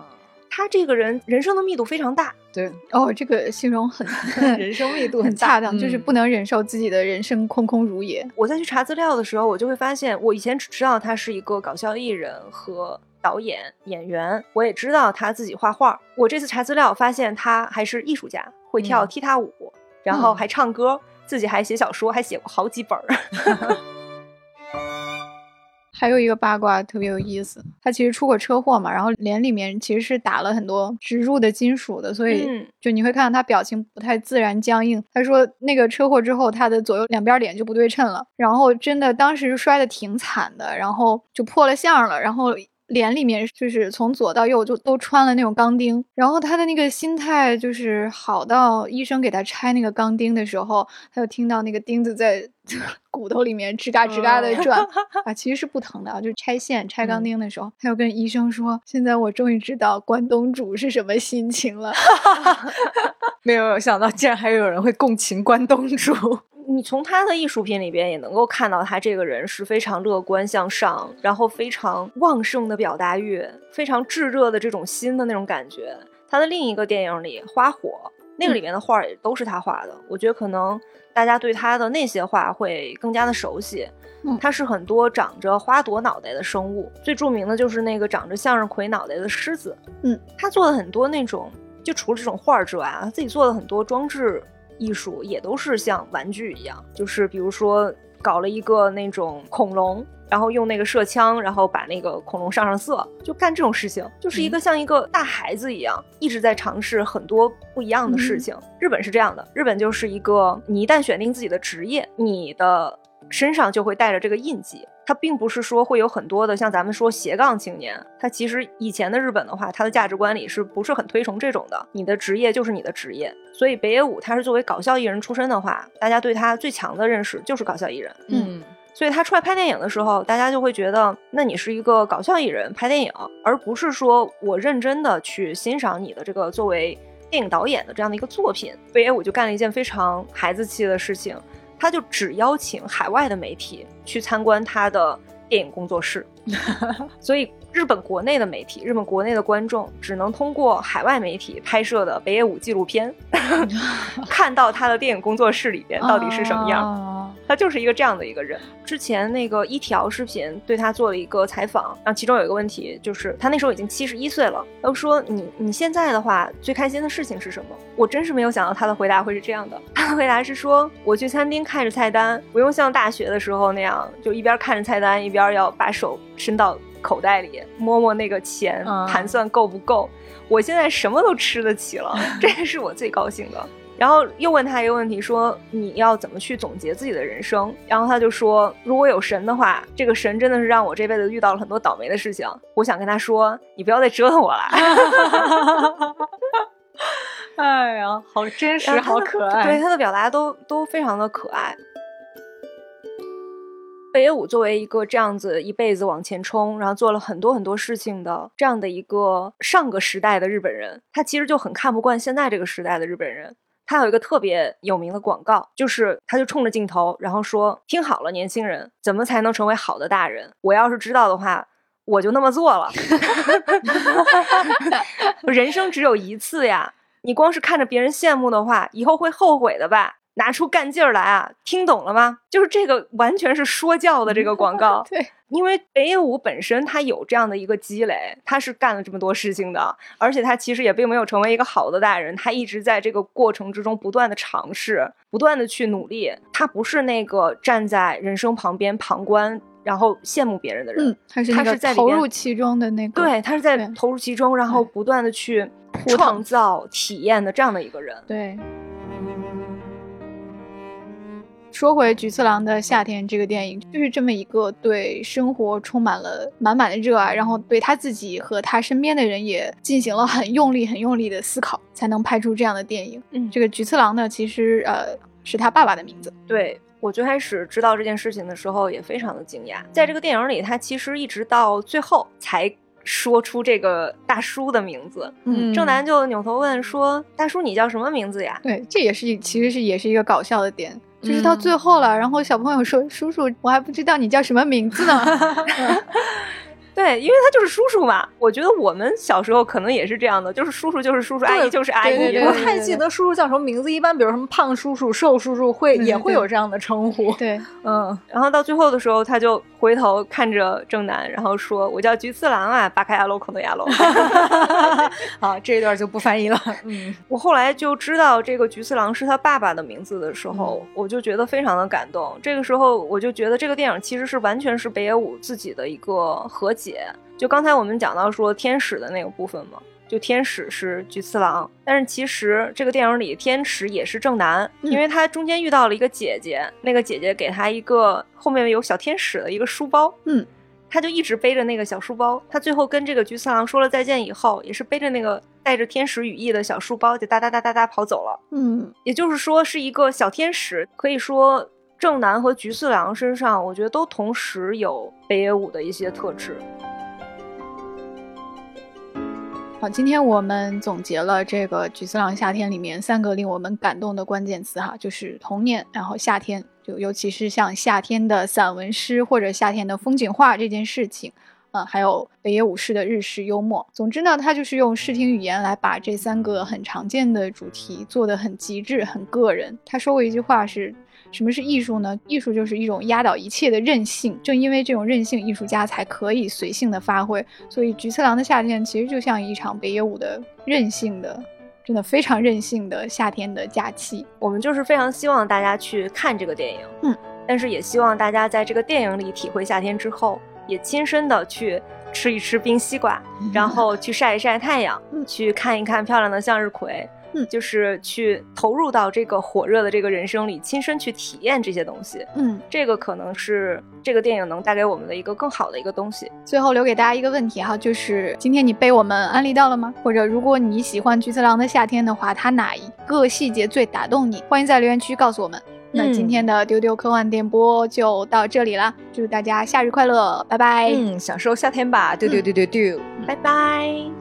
他这个人人生的密度非常大，对，哦，这个形容很 人生密度很恰当，就是嗯不能忍受自己的人生空空如也。我在去查资料的时候，我就会发现，我以前只知道他是一个搞笑艺人和导演、演员，我也知道他自己画画。我这次查资料发现，他还是艺术家，会跳嗯踢踏舞，然后嗯还唱歌，自己还写小说，还写过好几本儿。还有一个八卦特别有意思，他其实出过车祸嘛，然后脸里面其实是打了很多植入的金属的，所以嗯就你会看到他表情不太自然、僵硬。他说那个车祸之后，他的左右两边脸就不对称了，然后真的当时摔得挺惨的，然后就破了相了，然后。脸里面就是从左到右就都穿了那种钢钉，然后他的那个心态就是好到医生给他拆那个钢钉的时候，他就听到那个钉子在 骨头里面吱嘎吱嘎的转，啊，其实是不疼的啊，就是拆线、拆钢嗯钉的时候，他又跟医生说：“现在我终于知道关东煮是什么心情了。没有想到竟然还有人会共情关东煮。你从他的艺术品里边也能够看到，他这个人是非常乐观向上，然后非常旺盛的表达欲，非常炙热的这种心的那种感觉。他的另一个电影里《花火》，那个里面的画儿也都是他画的。我觉得可能大家对他的那些画会更加的熟悉。嗯他是很多长着花朵脑袋的生物，最著名的就是那个长着向日葵脑袋的狮子。嗯，他做了很多那种，就除了这种画儿之外啊，他自己做了很多装置艺术，也都是像玩具一样，就是比如说搞了一个那种恐龙。然后用那个射枪，然后把那个恐龙上上色，就干这种事情，就是一个像一个大孩子一样，一直在尝试很多不一样的事情。日本是这样的，日本就是一个你一旦选定自己的职业，你的身上就会带着这个印记。它并不是说会有很多的像咱们说斜杠青年，他其实以前的日本的话，他的价值观里是不是很推崇这种的？你的职业就是你的职业，所以北野武他是作为搞笑艺人出身的话，大家对他最强的认识就是搞笑艺人。嗯，所以他出来拍电影的时候，大家就会觉得，那你是一个搞笑艺人拍电影，而不是说我认真的去欣赏你的这个作为电影导演的这样的一个作品。北野武就干了一件非常孩子气的事情。他就只邀请海外的媒体去参观他的电影工作室，所以日本国内的媒体、日本国内的观众只能通过海外媒体拍摄的北野武纪录片，看到他的电影工作室里边到底是什么样。他就是一个这样的一个人。之前那个一条视频对他做了一个采访，然后其中有一个问题就是，他那时候已经七十一岁了。他说：“你你现在的话，最开心的事情是什么？”我真是没有想到他的回答会是这样的。他的回答是说：“我去餐厅看着菜单，不用像大学的时候那样，就一边看着菜单，一边要把手伸到口袋里摸摸那个钱，盘算够不够。我现在什么都吃得起了，这是我最高兴的。”然后又问他一个问题，说你要怎么去总结自己的人生？然后他就说，如果有神的话，这个神真的是让我这辈子遇到了很多倒霉的事情。我想跟他说，你不要再折腾我了。哎呀，好真实，好可爱。对他的表达都都非常的可爱。北野武作为一个这样子一辈子往前冲，然后做了很多很多事情的这样的一个上个时代的日本人，他其实就很看不惯现在这个时代的日本人。他有一个特别有名的广告，就是他就冲着镜头，然后说：“听好了，年轻人，怎么才能成为好的大人？我要是知道的话，我就那么做了。人生只有一次呀，你光是看着别人羡慕的话，以后会后悔的吧？拿出干劲儿来啊！听懂了吗？就是这个完全是说教的这个 广告。对。”因为北野武本身他有这样的一个积累，他是干了这么多事情的，而且他其实也并没有成为一个好的大人，他一直在这个过程之中不断的尝试，不断的去努力。他不是那个站在人生旁边旁观，然后羡慕别人的人，他是他是在投入其中的那个，对他是在投入其中，然后不断的去创造体验的这样的一个人，对。说回《菊次郎的夏天》这个电影，就是这么一个对生活充满了满满的热爱，然后对他自己和他身边的人也进行了很用力、很用力的思考，才能拍出这样的电影。嗯，这个菊次郎呢，其实呃是他爸爸的名字。对我最开始知道这件事情的时候，也非常的惊讶。在这个电影里，他其实一直到最后才说出这个大叔的名字。嗯，正南就扭头问说：“大叔，你叫什么名字呀？”对，这也是其实是也是一个搞笑的点。就是到最后了，然后小朋友说：“叔叔，我还不知道你叫什么名字呢。” 对，因为他就是叔叔嘛。我觉得我们小时候可能也是这样的，就是叔叔就是叔叔，阿姨就是阿姨。不太记得叔叔叫什么名字，一般比如什么胖叔叔、瘦叔叔会也会有这样的称呼。对，嗯。然后到最后的时候，他就回头看着正南，然后说：“我叫菊次郎啊，巴卡亚罗孔的亚罗。” 好，这一段就不翻译了。嗯，我后来就知道这个菊次郎是他爸爸的名字的时候，我就觉得非常的感动。这个时候，我就觉得这个电影其实是完全是北野武自己的一个和解。就刚才我们讲到说天使的那个部分嘛，就天使是菊次郎，但是其实这个电影里天使也是正男，因为他中间遇到了一个姐姐，那个姐姐给他一个后面有小天使的一个书包，嗯，他就一直背着那个小书包，他最后跟这个菊次郎说了再见以后，也是背着那个带着天使羽翼的小书包，就哒哒哒哒哒跑走了，嗯，也就是说是一个小天使，可以说正南和菊次郎身上，我觉得都同时有北野武的一些特质。好，今天我们总结了这个《菊次郎夏天》里面三个令我们感动的关键词哈，就是童年，然后夏天，就尤其是像夏天的散文诗或者夏天的风景画这件事情，嗯，还有北野武士的日式幽默。总之呢，他就是用视听语言来把这三个很常见的主题做得很极致、很个人。他说过一句话是。什么是艺术呢？艺术就是一种压倒一切的任性。正因为这种任性，艺术家才可以随性的发挥。所以，菊次郎的夏天其实就像一场北野武的任性的，真的非常任性的夏天的假期。我们就是非常希望大家去看这个电影，嗯，但是也希望大家在这个电影里体会夏天之后，也亲身的去吃一吃冰西瓜，然后去晒一晒太阳，去看一看漂亮的向日葵。嗯就是去投入到这个火热的这个人生里，亲身去体验这些东西。嗯，这个可能是这个电影能带给我们的一个更好的一个东西。最后留给大家一个问题哈，就是今天你被我们安利到了吗？或者如果你喜欢菊次郎的夏天的话，它哪一个细节最打动你？欢迎在留言区告诉我们。那今天的丢丢科幻电波就到这里啦，祝大家夏日快乐，拜拜。嗯，享受夏天吧，丢丢丢丢丢。拜拜。